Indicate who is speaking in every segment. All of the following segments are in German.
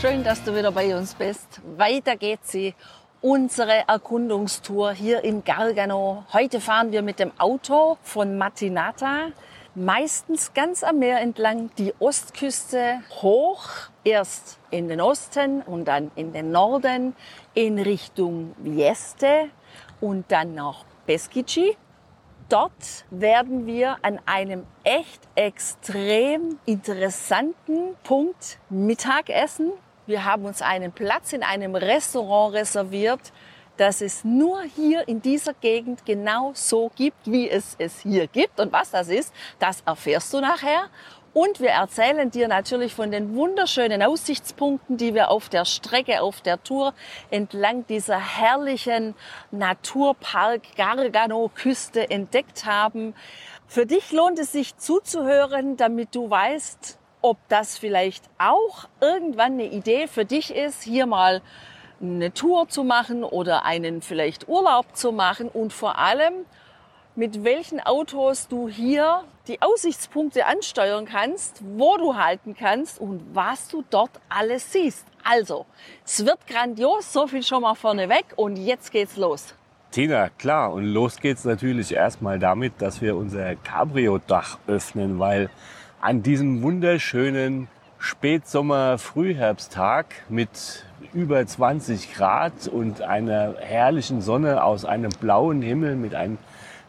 Speaker 1: Schön, dass du wieder bei uns bist. Weiter geht sie. Unsere Erkundungstour hier im Gargano. Heute fahren wir mit dem Auto von Matinata meistens ganz am Meer entlang die Ostküste hoch, erst in den Osten und dann in den Norden in Richtung Vieste und dann nach Beskici. Dort werden wir an einem echt extrem interessanten Punkt Mittag essen. Wir haben uns einen Platz in einem Restaurant reserviert, dass es nur hier in dieser Gegend genau so gibt, wie es es hier gibt. Und was das ist, das erfährst du nachher. Und wir erzählen dir natürlich von den wunderschönen Aussichtspunkten, die wir auf der Strecke, auf der Tour entlang dieser herrlichen Naturpark Gargano-Küste entdeckt haben. Für dich lohnt es sich zuzuhören, damit du weißt, ob das vielleicht auch irgendwann eine Idee für dich ist, hier mal eine Tour zu machen oder einen vielleicht Urlaub zu machen und vor allem, mit welchen Autos du hier die Aussichtspunkte ansteuern kannst, wo du halten kannst und was du dort alles siehst. Also, es wird grandios, so viel schon mal vorneweg und jetzt geht's los.
Speaker 2: Tina, klar, und los geht's natürlich erstmal damit, dass wir unser Cabrio-Dach öffnen, weil an diesem wunderschönen Spätsommer-Frühherbsttag mit über 20 Grad und einer herrlichen Sonne aus einem blauen Himmel mit ein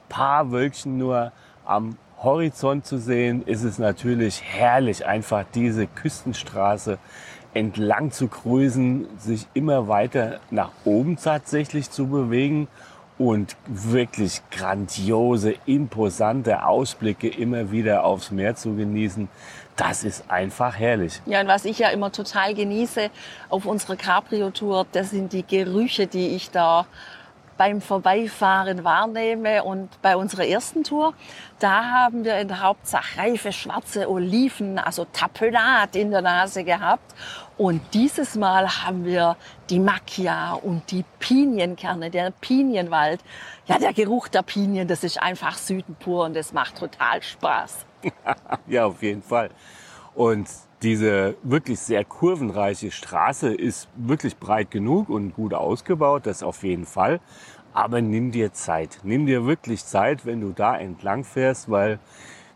Speaker 2: paar Wölkchen nur am Horizont zu sehen, ist es natürlich herrlich, einfach diese Küstenstraße entlang zu cruisen, sich immer weiter nach oben tatsächlich zu bewegen und wirklich grandiose, imposante Ausblicke immer wieder aufs Meer zu genießen. Das ist einfach herrlich.
Speaker 1: Ja, und was ich ja immer total genieße auf unserer Cabrio-Tour, das sind die Gerüche, die ich da beim Vorbeifahren wahrnehme. Und bei unserer ersten Tour, da haben wir in der Hauptsache reife schwarze Oliven, also Tapenat in der Nase gehabt. Und dieses Mal haben wir die Macchia und die Pinienkerne, der Pinienwald. Ja, der Geruch der Pinien, das ist einfach Süden pur und das macht total Spaß.
Speaker 2: ja, auf jeden Fall. Und diese wirklich sehr kurvenreiche Straße ist wirklich breit genug und gut ausgebaut, das auf jeden Fall. Aber nimm dir Zeit. Nimm dir wirklich Zeit, wenn du da entlang fährst, weil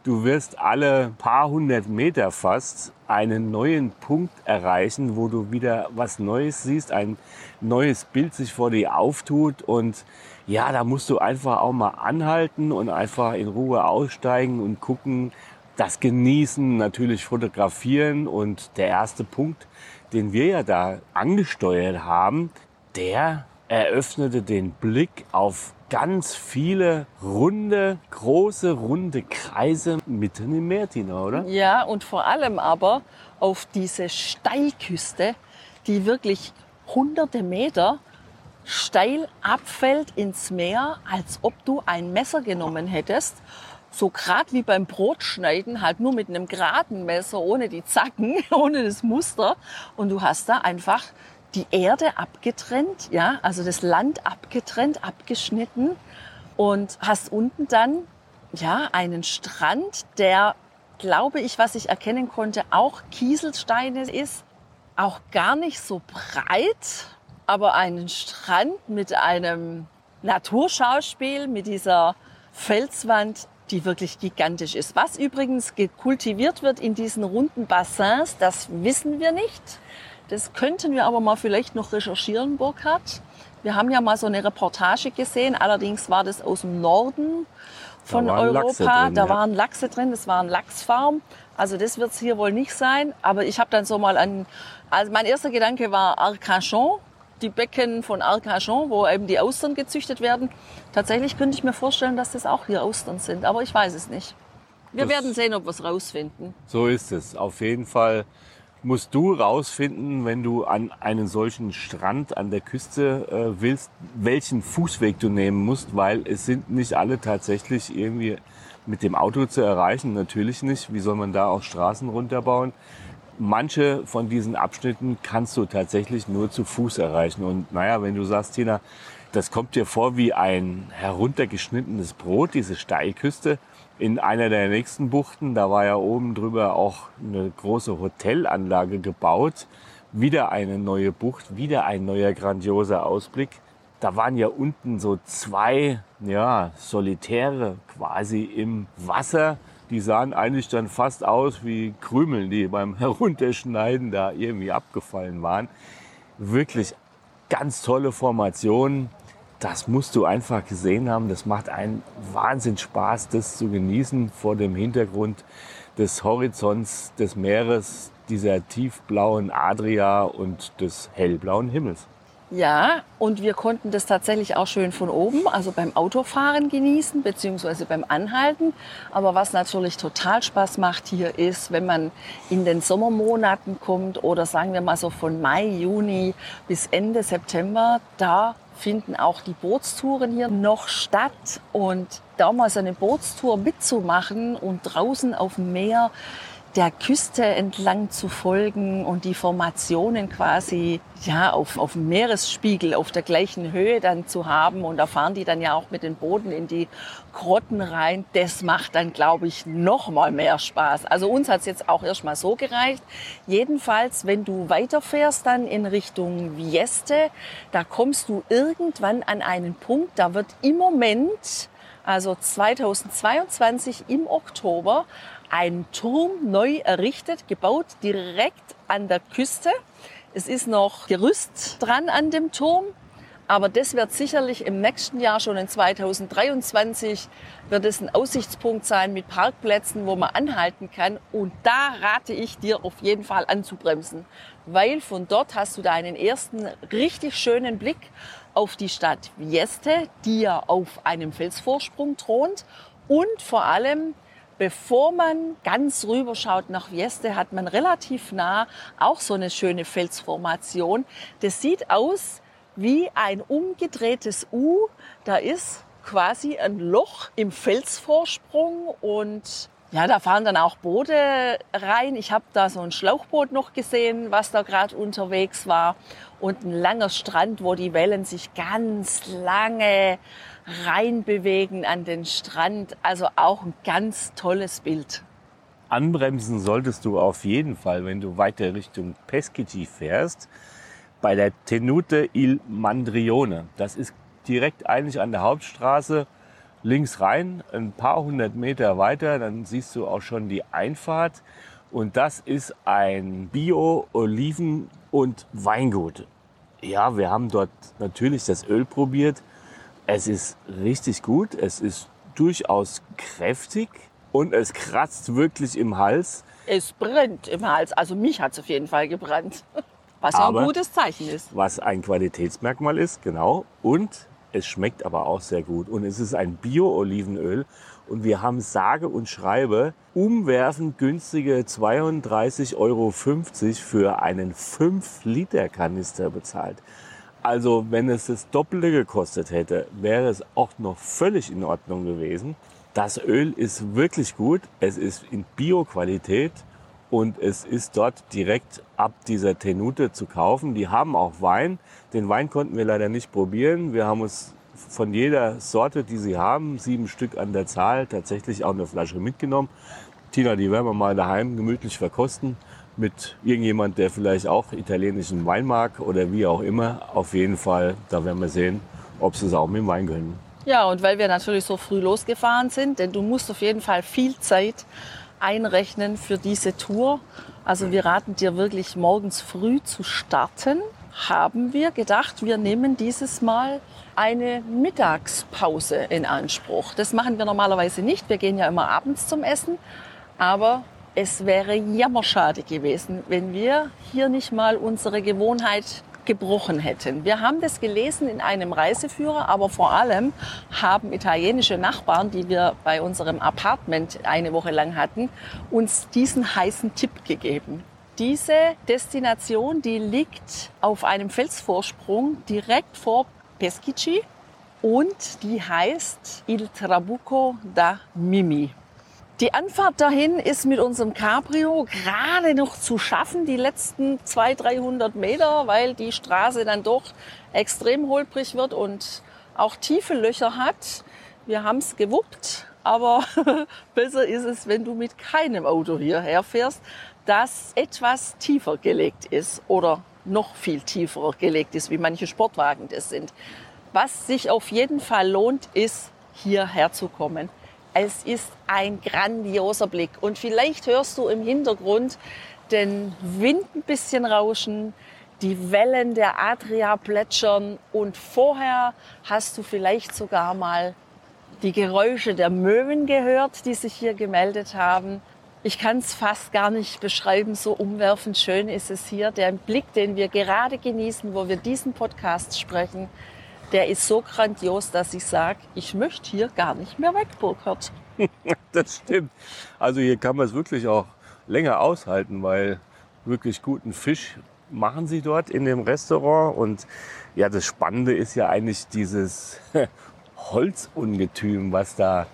Speaker 2: du wirst alle paar hundert Meter fast einen neuen Punkt erreichen, wo du wieder was Neues siehst, ein neues Bild sich vor dir auftut und ja, da musst du einfach auch mal anhalten und einfach in Ruhe aussteigen und gucken, das genießen, natürlich fotografieren und der erste Punkt, den wir ja da angesteuert haben, der eröffnete den Blick auf ganz viele runde, große, runde Kreise mitten im Meer, Tina, oder?
Speaker 1: Ja, und vor allem aber auf diese Steilküste, die wirklich hunderte Meter steil abfällt ins Meer, als ob du ein Messer genommen hättest. So grad wie beim Brotschneiden, halt nur mit einem geraden Messer, ohne die Zacken, ohne das Muster. Und du hast da einfach die Erde abgetrennt, ja, also das Land abgetrennt, abgeschnitten und hast unten dann ja einen Strand, der glaube ich, was ich erkennen konnte, auch Kieselsteine ist, auch gar nicht so breit, aber einen Strand mit einem Naturschauspiel, mit dieser Felswand, die wirklich gigantisch ist. Was übrigens kultiviert wird in diesen runden Bassins, das wissen wir nicht. Das könnten wir aber mal vielleicht noch recherchieren, Burkhard. Wir haben ja mal so eine Reportage gesehen, allerdings war das aus dem Norden von Europa. Drin, da ja. waren Lachse drin, das war ein Lachsfarm. Also das wird es hier wohl nicht sein. Aber ich habe dann so mal an, also mein erster Gedanke war Arcachon, die Becken von Arcachon, wo eben die Austern gezüchtet werden. Tatsächlich könnte ich mir vorstellen, dass das auch hier Austern sind, aber ich weiß es nicht. Wir das werden sehen, ob wir es rausfinden.
Speaker 2: So ist es. Auf jeden Fall musst du rausfinden, wenn du an einen solchen Strand an der Küste äh, willst, welchen Fußweg du nehmen musst, weil es sind nicht alle tatsächlich irgendwie mit dem Auto zu erreichen. Natürlich nicht. Wie soll man da auch Straßen runterbauen? Manche von diesen Abschnitten kannst du tatsächlich nur zu Fuß erreichen. Und naja, wenn du sagst, Tina, das kommt dir vor wie ein heruntergeschnittenes Brot, diese Steilküste. In einer der nächsten Buchten, da war ja oben drüber auch eine große Hotelanlage gebaut. Wieder eine neue Bucht, wieder ein neuer grandioser Ausblick. Da waren ja unten so zwei, ja, Solitäre quasi im Wasser. Die sahen eigentlich dann fast aus wie Krümeln, die beim Herunterschneiden da irgendwie abgefallen waren. Wirklich ganz tolle Formation das musst du einfach gesehen haben. Das macht einen Wahnsinn Spaß, das zu genießen vor dem Hintergrund des Horizonts, des Meeres, dieser tiefblauen Adria und des hellblauen Himmels.
Speaker 1: Ja, und wir konnten das tatsächlich auch schön von oben, also beim Autofahren genießen, beziehungsweise beim Anhalten. Aber was natürlich total Spaß macht hier ist, wenn man in den Sommermonaten kommt oder sagen wir mal so von Mai, Juni bis Ende September, da finden auch die Bootstouren hier noch statt. Und da mal so eine Bootstour mitzumachen und draußen auf dem Meer der Küste entlang zu folgen und die Formationen quasi ja auf, auf dem Meeresspiegel auf der gleichen Höhe dann zu haben und da fahren die dann ja auch mit den Boden in die Grotten rein. Das macht dann, glaube ich, noch mal mehr Spaß. Also uns hat es jetzt auch erstmal so gereicht. Jedenfalls, wenn du weiterfährst dann in Richtung Vieste, da kommst du irgendwann an einen Punkt, da wird im Moment also 2022 im Oktober, ein Turm neu errichtet, gebaut direkt an der Küste. Es ist noch Gerüst dran an dem Turm. Aber das wird sicherlich im nächsten Jahr, schon in 2023, wird es ein Aussichtspunkt sein mit Parkplätzen, wo man anhalten kann. Und da rate ich dir auf jeden Fall anzubremsen, weil von dort hast du da einen ersten richtig schönen Blick auf die Stadt Vieste, die ja auf einem Felsvorsprung thront und vor allem Bevor man ganz rüber schaut nach Vieste, hat man relativ nah auch so eine schöne Felsformation. Das sieht aus wie ein umgedrehtes U. Da ist quasi ein Loch im Felsvorsprung und ja, da fahren dann auch Boote rein. Ich habe da so ein Schlauchboot noch gesehen, was da gerade unterwegs war und ein langer Strand, wo die Wellen sich ganz lange reinbewegen an den Strand. Also auch ein ganz tolles Bild.
Speaker 2: Anbremsen solltest du auf jeden Fall, wenn du weiter Richtung Peschici fährst, bei der Tenute il Mandrione. Das ist direkt eigentlich an der Hauptstraße links rein, ein paar hundert Meter weiter, dann siehst du auch schon die Einfahrt. Und das ist ein Bio-Oliven- und Weingut. Ja, wir haben dort natürlich das Öl probiert. Es ist richtig gut, es ist durchaus kräftig und es kratzt wirklich im Hals.
Speaker 1: Es brennt im Hals. Also mich hat es auf jeden Fall gebrannt. Was aber ein gutes Zeichen ist.
Speaker 2: Was ein Qualitätsmerkmal ist, genau. Und es schmeckt aber auch sehr gut. Und es ist ein Bio-Olivenöl. Und wir haben sage und schreibe umwerfend günstige 32,50 Euro für einen 5-Liter-Kanister bezahlt. Also wenn es das Doppelte gekostet hätte, wäre es auch noch völlig in Ordnung gewesen. Das Öl ist wirklich gut. Es ist in Bio-Qualität und es ist dort direkt ab dieser Tenute zu kaufen. Die haben auch Wein. Den Wein konnten wir leider nicht probieren. Wir haben uns von jeder Sorte, die sie haben, sieben Stück an der Zahl, tatsächlich auch eine Flasche mitgenommen. Tina, die werden wir mal daheim gemütlich verkosten mit irgendjemand, der vielleicht auch italienischen Wein mag oder wie auch immer. Auf jeden Fall, da werden wir sehen, ob sie es auch mit dem Wein können.
Speaker 1: Ja, und weil wir natürlich so früh losgefahren sind, denn du musst auf jeden Fall viel Zeit einrechnen für diese Tour. Also wir raten dir wirklich morgens früh zu starten. Haben wir gedacht, wir nehmen dieses Mal eine Mittagspause in Anspruch. Das machen wir normalerweise nicht. Wir gehen ja immer abends zum Essen. Aber es wäre jammerschade gewesen, wenn wir hier nicht mal unsere Gewohnheit gebrochen hätten. Wir haben das gelesen in einem Reiseführer, aber vor allem haben italienische Nachbarn, die wir bei unserem Apartment eine Woche lang hatten, uns diesen heißen Tipp gegeben. Diese Destination, die liegt auf einem Felsvorsprung direkt vor Peschici und die heißt Il Trabuco da Mimi. Die Anfahrt dahin ist mit unserem Cabrio gerade noch zu schaffen, die letzten 200, 300 Meter, weil die Straße dann doch extrem holprig wird und auch tiefe Löcher hat. Wir haben es gewuppt, aber besser ist es, wenn du mit keinem Auto hierher fährst, das etwas tiefer gelegt ist oder noch viel tiefer gelegt ist, wie manche Sportwagen das sind. Was sich auf jeden Fall lohnt, ist hierher zu kommen. Es ist ein grandioser Blick und vielleicht hörst du im Hintergrund den Wind ein bisschen rauschen, die Wellen der Adria plätschern und vorher hast du vielleicht sogar mal die Geräusche der Möwen gehört, die sich hier gemeldet haben. Ich kann es fast gar nicht beschreiben, so umwerfend schön ist es hier. Der Blick, den wir gerade genießen, wo wir diesen Podcast sprechen, der ist so grandios, dass ich sage, ich möchte hier gar nicht mehr weg, Burkhard.
Speaker 2: das stimmt. Also hier kann man es wirklich auch länger aushalten, weil wirklich guten Fisch machen sie dort in dem Restaurant. Und ja, das Spannende ist ja eigentlich dieses Holzungetüm, was da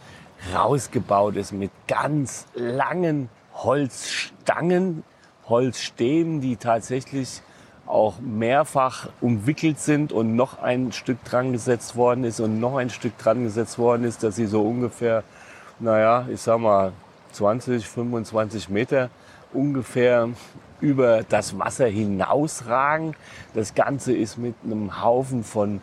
Speaker 2: rausgebaut ist mit ganz langen Holzstangen, Holzstäben, die tatsächlich auch mehrfach umwickelt sind und noch ein Stück dran gesetzt worden ist und noch ein Stück dran gesetzt worden ist, dass sie so ungefähr, naja, ich sag mal 20, 25 Meter ungefähr über das Wasser hinausragen. Das Ganze ist mit einem Haufen von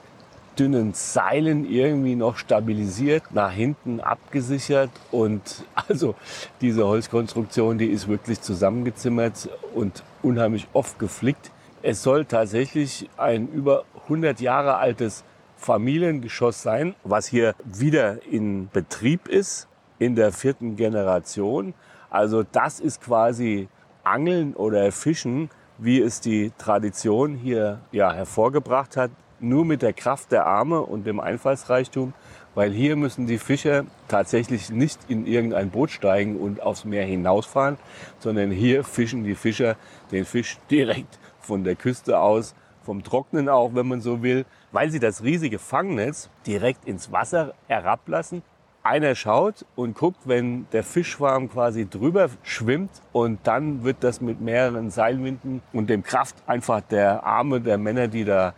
Speaker 2: dünnen Seilen irgendwie noch stabilisiert, nach hinten abgesichert. Und also diese Holzkonstruktion, die ist wirklich zusammengezimmert und unheimlich oft geflickt. Es soll tatsächlich ein über 100 Jahre altes Familiengeschoss sein, was hier wieder in Betrieb ist, in der vierten Generation. Also das ist quasi Angeln oder Fischen, wie es die Tradition hier ja, hervorgebracht hat, nur mit der Kraft der Arme und dem Einfallsreichtum, weil hier müssen die Fischer tatsächlich nicht in irgendein Boot steigen und aufs Meer hinausfahren, sondern hier fischen die Fischer den Fisch direkt von der Küste aus, vom Trocknen auch, wenn man so will, weil sie das riesige Fangnetz direkt ins Wasser herablassen. Einer schaut und guckt, wenn der Fischschwarm quasi drüber schwimmt und dann wird das mit mehreren Seilwinden und dem Kraft einfach der Arme der Männer, die da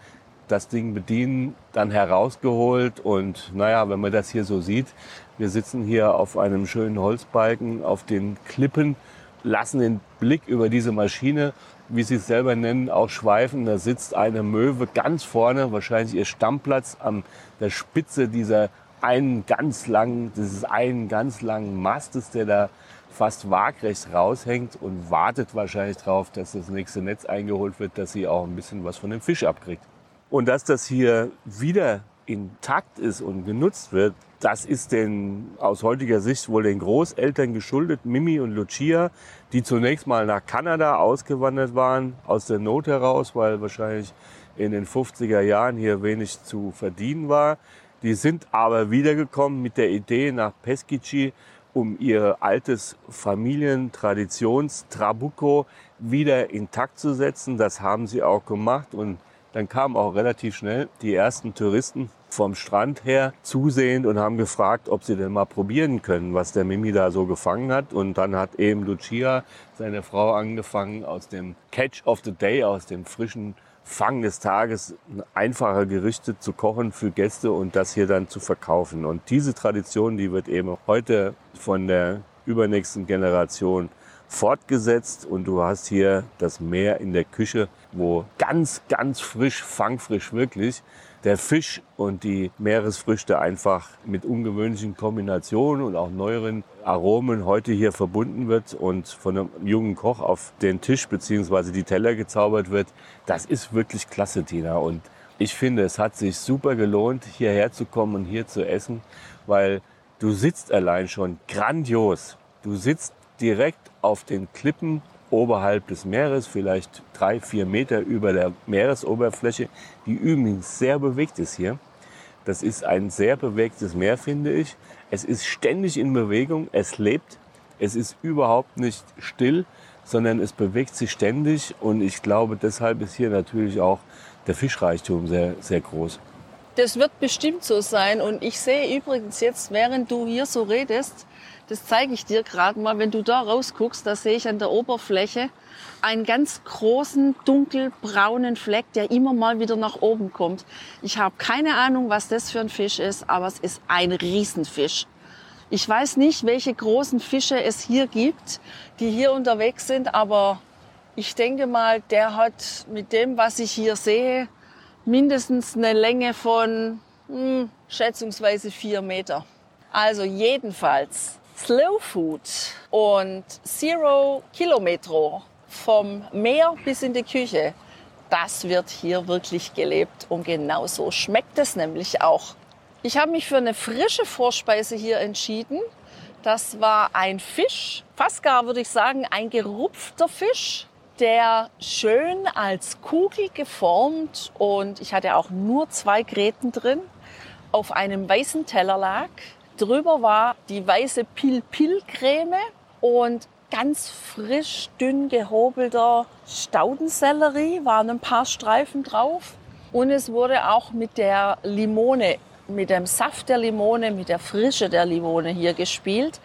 Speaker 2: das Ding bedienen, dann herausgeholt. Und naja, wenn man das hier so sieht, wir sitzen hier auf einem schönen Holzbalken, auf den Klippen, lassen den Blick über diese Maschine, wie sie es selber nennen, auch schweifen. Da sitzt eine Möwe ganz vorne, wahrscheinlich ihr Stammplatz an der Spitze dieser einen ganz langen, dieses einen ganz langen Mastes, der da fast waagrecht raushängt und wartet wahrscheinlich darauf, dass das nächste Netz eingeholt wird, dass sie auch ein bisschen was von dem Fisch abkriegt. Und dass das hier wieder intakt ist und genutzt wird, das ist den, aus heutiger Sicht wohl den Großeltern geschuldet, Mimi und Lucia, die zunächst mal nach Kanada ausgewandert waren, aus der Not heraus, weil wahrscheinlich in den 50er Jahren hier wenig zu verdienen war. Die sind aber wiedergekommen mit der Idee nach Peschici, um ihr altes Familientraditions-Trabuco wieder intakt zu setzen. Das haben sie auch gemacht und dann kamen auch relativ schnell die ersten Touristen vom Strand her zusehend und haben gefragt, ob sie denn mal probieren können, was der Mimi da so gefangen hat. Und dann hat eben Lucia, seine Frau, angefangen, aus dem Catch of the Day, aus dem frischen Fang des Tages, einfache Gerichte zu kochen für Gäste und das hier dann zu verkaufen. Und diese Tradition, die wird eben heute von der übernächsten Generation fortgesetzt und du hast hier das Meer in der Küche, wo ganz, ganz frisch, fangfrisch wirklich, der Fisch und die Meeresfrüchte einfach mit ungewöhnlichen Kombinationen und auch neueren Aromen heute hier verbunden wird und von einem jungen Koch auf den Tisch beziehungsweise die Teller gezaubert wird. Das ist wirklich klasse, Tina. Und ich finde, es hat sich super gelohnt, hierher zu kommen und hier zu essen, weil du sitzt allein schon grandios. Du sitzt direkt auf den Klippen oberhalb des Meeres, vielleicht drei, vier Meter über der Meeresoberfläche, die übrigens sehr bewegt ist hier. Das ist ein sehr bewegtes Meer, finde ich. Es ist ständig in Bewegung, es lebt, es ist überhaupt nicht still, sondern es bewegt sich ständig und ich glaube, deshalb ist hier natürlich auch der Fischreichtum sehr, sehr groß.
Speaker 1: Das wird bestimmt so sein. Und ich sehe übrigens jetzt, während du hier so redest, das zeige ich dir gerade mal, wenn du da rausguckst, da sehe ich an der Oberfläche einen ganz großen dunkelbraunen Fleck, der immer mal wieder nach oben kommt. Ich habe keine Ahnung, was das für ein Fisch ist, aber es ist ein Riesenfisch. Ich weiß nicht, welche großen Fische es hier gibt, die hier unterwegs sind, aber ich denke mal, der hat mit dem, was ich hier sehe, mindestens eine Länge von hm, schätzungsweise vier Meter. Also jedenfalls Slow Food und Zero Kilometro vom Meer bis in die Küche. Das wird hier wirklich gelebt und genau so schmeckt es nämlich auch. Ich habe mich für eine frische Vorspeise hier entschieden. Das war ein Fisch, fast gar würde ich sagen, ein gerupfter Fisch, der schön als Kugel geformt und ich hatte auch nur zwei Gräten drin, auf einem weißen Teller lag. Drüber war die weiße Pil-Pil-Creme und ganz frisch, dünn gehobelter Staudensellerie, waren ein paar Streifen drauf. Und es wurde auch mit der Limone, mit dem Saft der Limone, mit der Frische der Limone hier gespielt.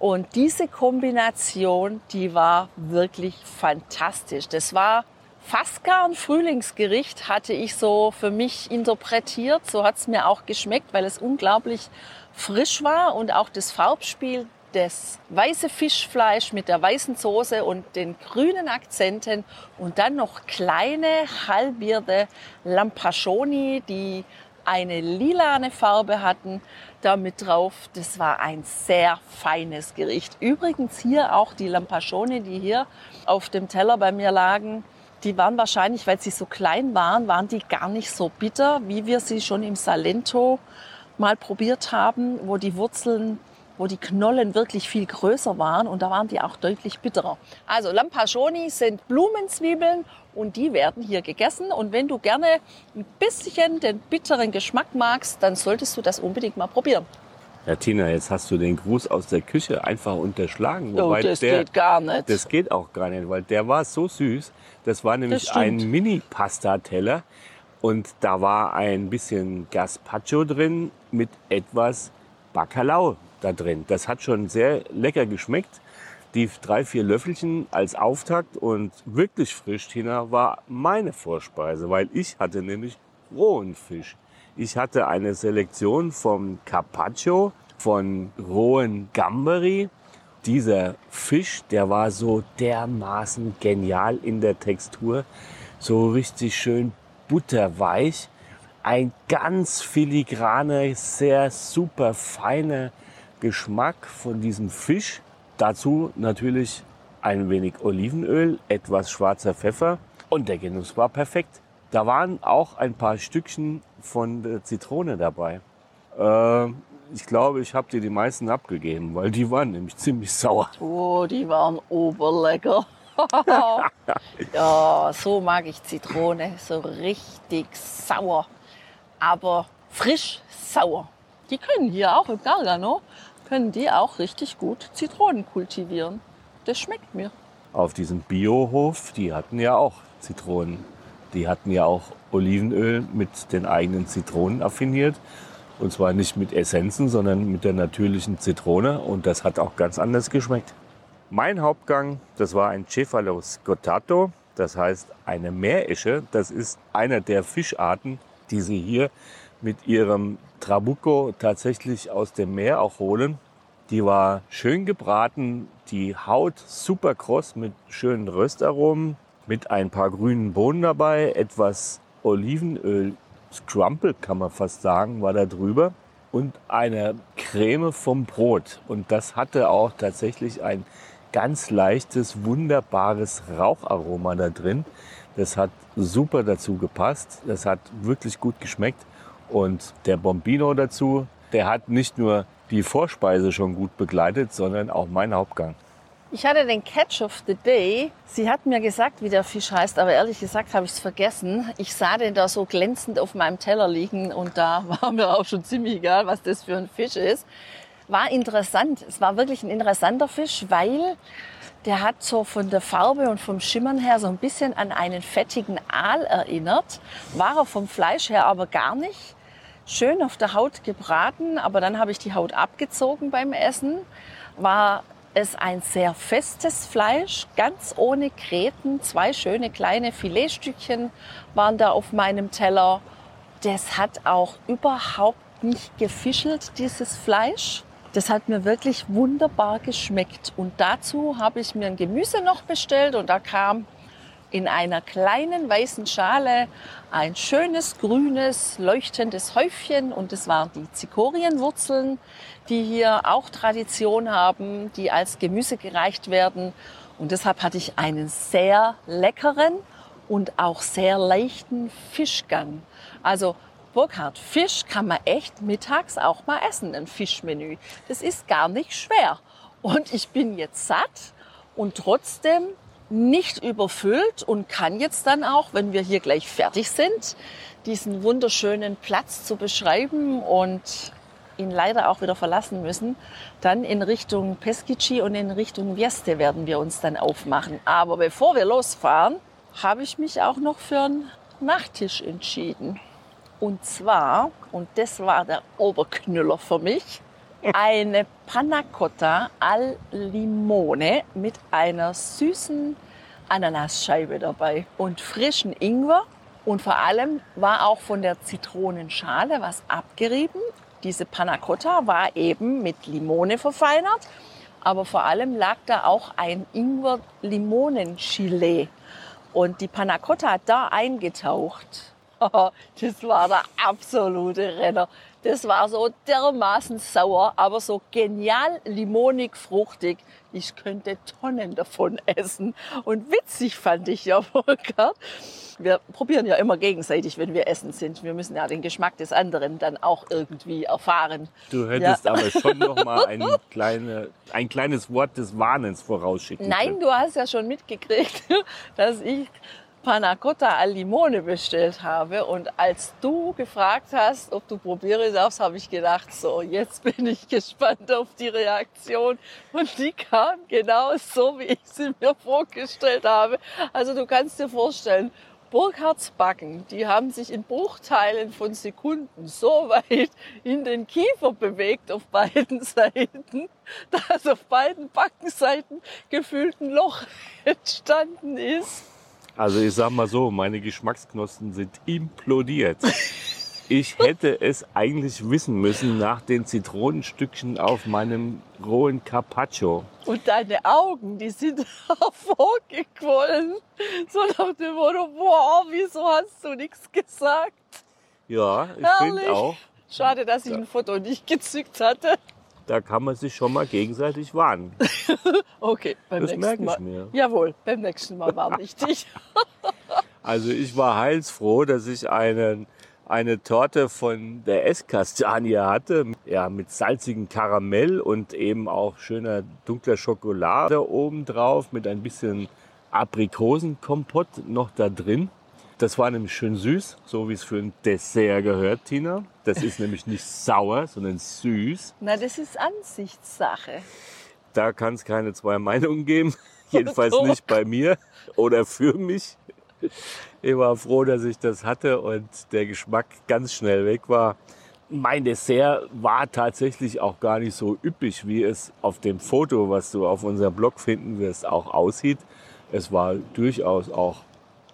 Speaker 1: Und diese Kombination, die war wirklich fantastisch. Das war fast gar ein Frühlingsgericht, hatte ich so für mich interpretiert. So hat es mir auch geschmeckt, weil es unglaublich frisch war und auch das Farbspiel das weiße Fischfleisch mit der weißen Soße und den grünen Akzenten und dann noch kleine halbierte Lampascioni, die eine lilane Farbe hatten, damit drauf. Das war ein sehr feines Gericht. Übrigens hier auch die Lampascioni, die hier auf dem Teller bei mir lagen, die waren wahrscheinlich, weil sie so klein waren, waren die gar nicht so bitter, wie wir sie schon im Salento mal probiert haben, wo die Wurzeln, wo die Knollen wirklich viel größer waren und da waren die auch deutlich bitterer. Also Lampascioni sind Blumenzwiebeln und die werden hier gegessen. Und wenn du gerne ein bisschen den bitteren Geschmack magst, dann solltest du das unbedingt mal probieren.
Speaker 2: Ja, Tina, jetzt hast du den Gruß aus der Küche einfach unterschlagen.
Speaker 1: Oh, das der, geht gar nicht.
Speaker 2: Das geht auch gar nicht, weil der war so süß. Das war nämlich das ein Mini-Pasta-Teller und da war ein bisschen Gazpacho drin mit etwas Bacalao da drin. Das hat schon sehr lecker geschmeckt. Die drei, vier Löffelchen als Auftakt und wirklich frisch, Tina, war meine Vorspeise, weil ich hatte nämlich rohen Fisch. Ich hatte eine Selektion vom Carpaccio, von rohen Gamberi. Dieser Fisch, der war so dermaßen genial in der Textur, so richtig schön butterweich. Ein ganz filigraner, sehr super feiner Geschmack von diesem Fisch. Dazu natürlich ein wenig Olivenöl, etwas schwarzer Pfeffer und der Genuss war perfekt. Da waren auch ein paar Stückchen von der Zitrone dabei. Äh, ich glaube, ich habe dir die meisten abgegeben, weil die waren nämlich ziemlich sauer.
Speaker 1: Oh, die waren oberlecker. ja, so mag ich Zitrone. So richtig sauer. Aber frisch sauer. Die können hier auch im Gargano, können die auch richtig gut Zitronen kultivieren. Das schmeckt mir.
Speaker 2: Auf diesem Biohof, die hatten ja auch Zitronen. Die hatten ja auch Olivenöl mit den eigenen Zitronen affiniert. Und zwar nicht mit Essenzen, sondern mit der natürlichen Zitrone. Und das hat auch ganz anders geschmeckt. Mein Hauptgang, das war ein Cephalus gotato, das heißt eine Meeresche. Das ist einer der Fischarten, die sie hier mit ihrem Trabucco tatsächlich aus dem Meer auch holen. Die war schön gebraten, die Haut super kross mit schönen Röstaromen, mit ein paar grünen Bohnen dabei, etwas Olivenöl, Scrumple kann man fast sagen, war da drüber und eine Creme vom Brot. Und das hatte auch tatsächlich ein ganz leichtes, wunderbares Raucharoma da drin. Das hat super dazu gepasst. Das hat wirklich gut geschmeckt. Und der Bombino dazu, der hat nicht nur die Vorspeise schon gut begleitet, sondern auch meinen Hauptgang.
Speaker 1: Ich hatte den Catch of the Day. Sie hat mir gesagt, wie der Fisch heißt, aber ehrlich gesagt habe ich es vergessen. Ich sah den da so glänzend auf meinem Teller liegen und da war mir auch schon ziemlich egal, was das für ein Fisch ist war interessant. Es war wirklich ein interessanter Fisch, weil der hat so von der Farbe und vom Schimmern her so ein bisschen an einen fettigen Aal erinnert. War er vom Fleisch her aber gar nicht. Schön auf der Haut gebraten, aber dann habe ich die Haut abgezogen beim Essen. War es ein sehr festes Fleisch, ganz ohne Gräten. Zwei schöne kleine Filetstückchen waren da auf meinem Teller. Das hat auch überhaupt nicht gefischelt, dieses Fleisch. Das hat mir wirklich wunderbar geschmeckt. Und dazu habe ich mir ein Gemüse noch bestellt und da kam in einer kleinen weißen Schale ein schönes grünes leuchtendes Häufchen und es waren die Zikorienwurzeln, die hier auch Tradition haben, die als Gemüse gereicht werden. Und deshalb hatte ich einen sehr leckeren und auch sehr leichten Fischgang. Also Burkhard, Fisch kann man echt mittags auch mal essen, ein Fischmenü. Das ist gar nicht schwer. Und ich bin jetzt satt und trotzdem nicht überfüllt und kann jetzt dann auch, wenn wir hier gleich fertig sind, diesen wunderschönen Platz zu beschreiben und ihn leider auch wieder verlassen müssen, dann in Richtung Peschici und in Richtung Vieste werden wir uns dann aufmachen. Aber bevor wir losfahren, habe ich mich auch noch für einen Nachtisch entschieden. Und zwar, und das war der Oberknüller für mich, eine Panna Cotta al Limone mit einer süßen Ananasscheibe dabei und frischen Ingwer. Und vor allem war auch von der Zitronenschale was abgerieben. Diese Panna Cotta war eben mit Limone verfeinert, aber vor allem lag da auch ein Ingwer-Limonen-Chile. Und die Panna Cotta hat da eingetaucht. das war der absolute Renner. Das war so dermaßen sauer, aber so genial limonig, fruchtig. Ich könnte Tonnen davon essen. Und witzig fand ich ja, Volker. Wir probieren ja immer gegenseitig, wenn wir essen sind. Wir müssen ja den Geschmack des anderen dann auch irgendwie erfahren.
Speaker 2: Du hättest ja. aber schon noch mal ein, kleine, ein kleines Wort des Warnens vorausschicken
Speaker 1: Nein,
Speaker 2: können.
Speaker 1: du hast ja schon mitgekriegt, dass ich Panna Cotta al Limone bestellt habe. Und als du gefragt hast, ob du probieren darfst, habe ich gedacht, so, jetzt bin ich gespannt auf die Reaktion. Und die kam genau so, wie ich sie mir vorgestellt habe. Also du kannst dir vorstellen, Burkhards Backen, die haben sich in Bruchteilen von Sekunden so weit in den Kiefer bewegt auf beiden Seiten, dass auf beiden Backenseiten gefühlt ein Loch entstanden ist.
Speaker 2: Also ich sag mal so, meine Geschmacksknospen sind implodiert. Ich hätte es eigentlich wissen müssen nach den Zitronenstückchen auf meinem rohen Carpaccio.
Speaker 1: Und deine Augen, die sind hervorgequollen. So nach dem Motto, boah, wieso hast du nichts gesagt?
Speaker 2: Ja, ich finde auch.
Speaker 1: Schade, dass ich ein Foto nicht gezückt hatte.
Speaker 2: Da kann man sich schon mal gegenseitig warnen.
Speaker 1: okay, beim
Speaker 2: das
Speaker 1: nächsten Mal.
Speaker 2: ich mir.
Speaker 1: Jawohl, beim nächsten Mal warne ich dich.
Speaker 2: Also ich war heilsfroh, dass ich einen, eine Torte von der Esskastanie hatte, ja, mit salzigem Karamell und eben auch schöner dunkler Schokolade obendrauf mit ein bisschen Aprikosenkompott noch da drin. Das war nämlich schön süß, so wie es für ein Dessert gehört, Tina. Das ist nämlich nicht sauer, sondern süß.
Speaker 1: Na, das ist Ansichtssache.
Speaker 2: Da kann es keine zwei Meinungen geben. Jedenfalls nicht bei mir oder für mich. Ich war froh, dass ich das hatte und der Geschmack ganz schnell weg war. Mein Dessert war tatsächlich auch gar nicht so üppig, wie es auf dem Foto, was du auf unserem Blog finden wirst, auch aussieht. Es war durchaus auch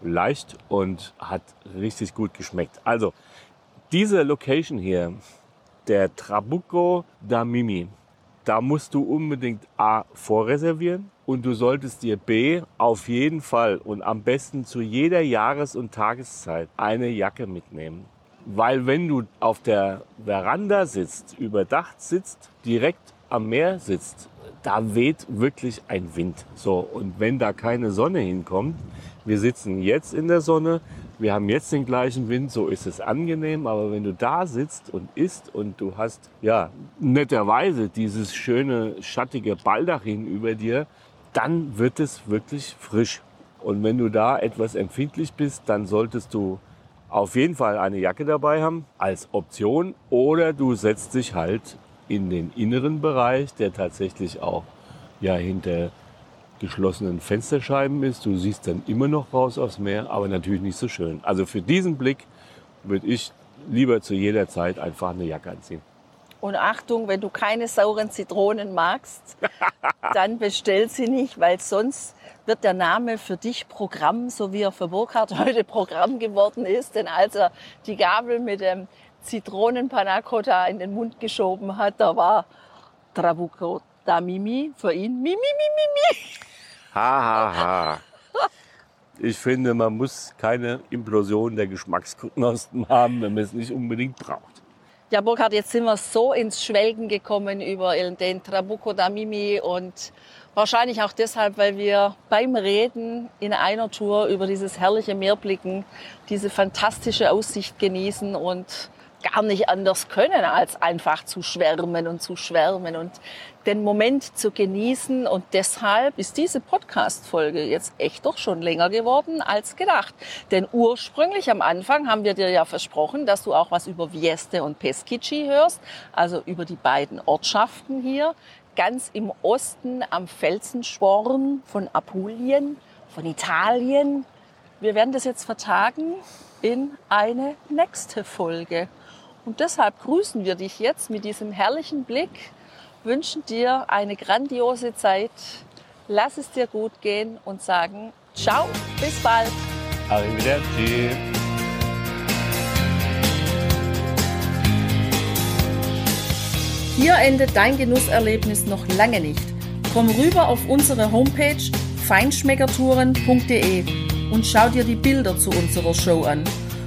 Speaker 2: leicht und hat richtig gut geschmeckt. Also, diese Location hier, der Trabucco da Mimi, da musst du unbedingt A vorreservieren und du solltest dir B auf jeden Fall und am besten zu jeder Jahres- und Tageszeit eine Jacke mitnehmen. Weil wenn du auf der Veranda sitzt, überdacht sitzt, direkt am Meer sitzt, da weht wirklich ein Wind. So, und wenn da keine Sonne hinkommt, wir sitzen jetzt in der Sonne, wir haben jetzt den gleichen Wind, so ist es angenehm, aber wenn du da sitzt und isst und du hast, ja, netterweise dieses schöne, schattige Baldachin über dir, dann wird es wirklich frisch. Und wenn du da etwas empfindlich bist, dann solltest du auf jeden Fall eine Jacke dabei haben als Option oder du setzt dich halt in den inneren Bereich, der tatsächlich auch ja hinter geschlossenen Fensterscheiben ist. Du siehst dann immer noch raus aufs Meer, aber natürlich nicht so schön. Also für diesen Blick würde ich lieber zu jeder Zeit einfach eine Jacke anziehen.
Speaker 1: Und Achtung, wenn du keine sauren Zitronen magst, dann bestell sie nicht, weil sonst wird der Name für dich Programm, so wie er für Burkhardt heute Programm geworden ist. Denn als er die Gabel mit dem Zitronenpanacotta in den Mund geschoben hat, da war Trabuco da Mimi für ihn Mimi, Mimi, Mimi.
Speaker 2: Ha, ha, ha. Ich finde, man muss keine Implosion der Geschmacksknospen haben, wenn man es nicht unbedingt braucht.
Speaker 1: Ja, Burkhard, jetzt sind wir so ins Schwelgen gekommen über den Trabuco da Mimi und wahrscheinlich auch deshalb, weil wir beim Reden in einer Tour über dieses herrliche Meer blicken, diese fantastische Aussicht genießen und gar nicht anders können, als einfach zu schwärmen und zu schwärmen und den Moment zu genießen. Und deshalb ist diese Podcast-Folge jetzt echt doch schon länger geworden als gedacht. Denn ursprünglich am Anfang haben wir dir ja versprochen, dass du auch was über Vieste und Peschici hörst, also über die beiden Ortschaften hier, ganz im Osten am Felsensporn von Apulien, von Italien. Wir werden das jetzt vertagen in eine nächste Folge. Und deshalb grüßen wir dich jetzt mit diesem herrlichen Blick, wünschen dir eine grandiose Zeit, lass es dir gut gehen und sagen Ciao, bis bald.
Speaker 2: Arrivederci.
Speaker 3: Hier endet dein Genusserlebnis noch lange nicht. Komm rüber auf unsere Homepage feinschmeckertouren.de und schau dir die Bilder zu unserer Show an.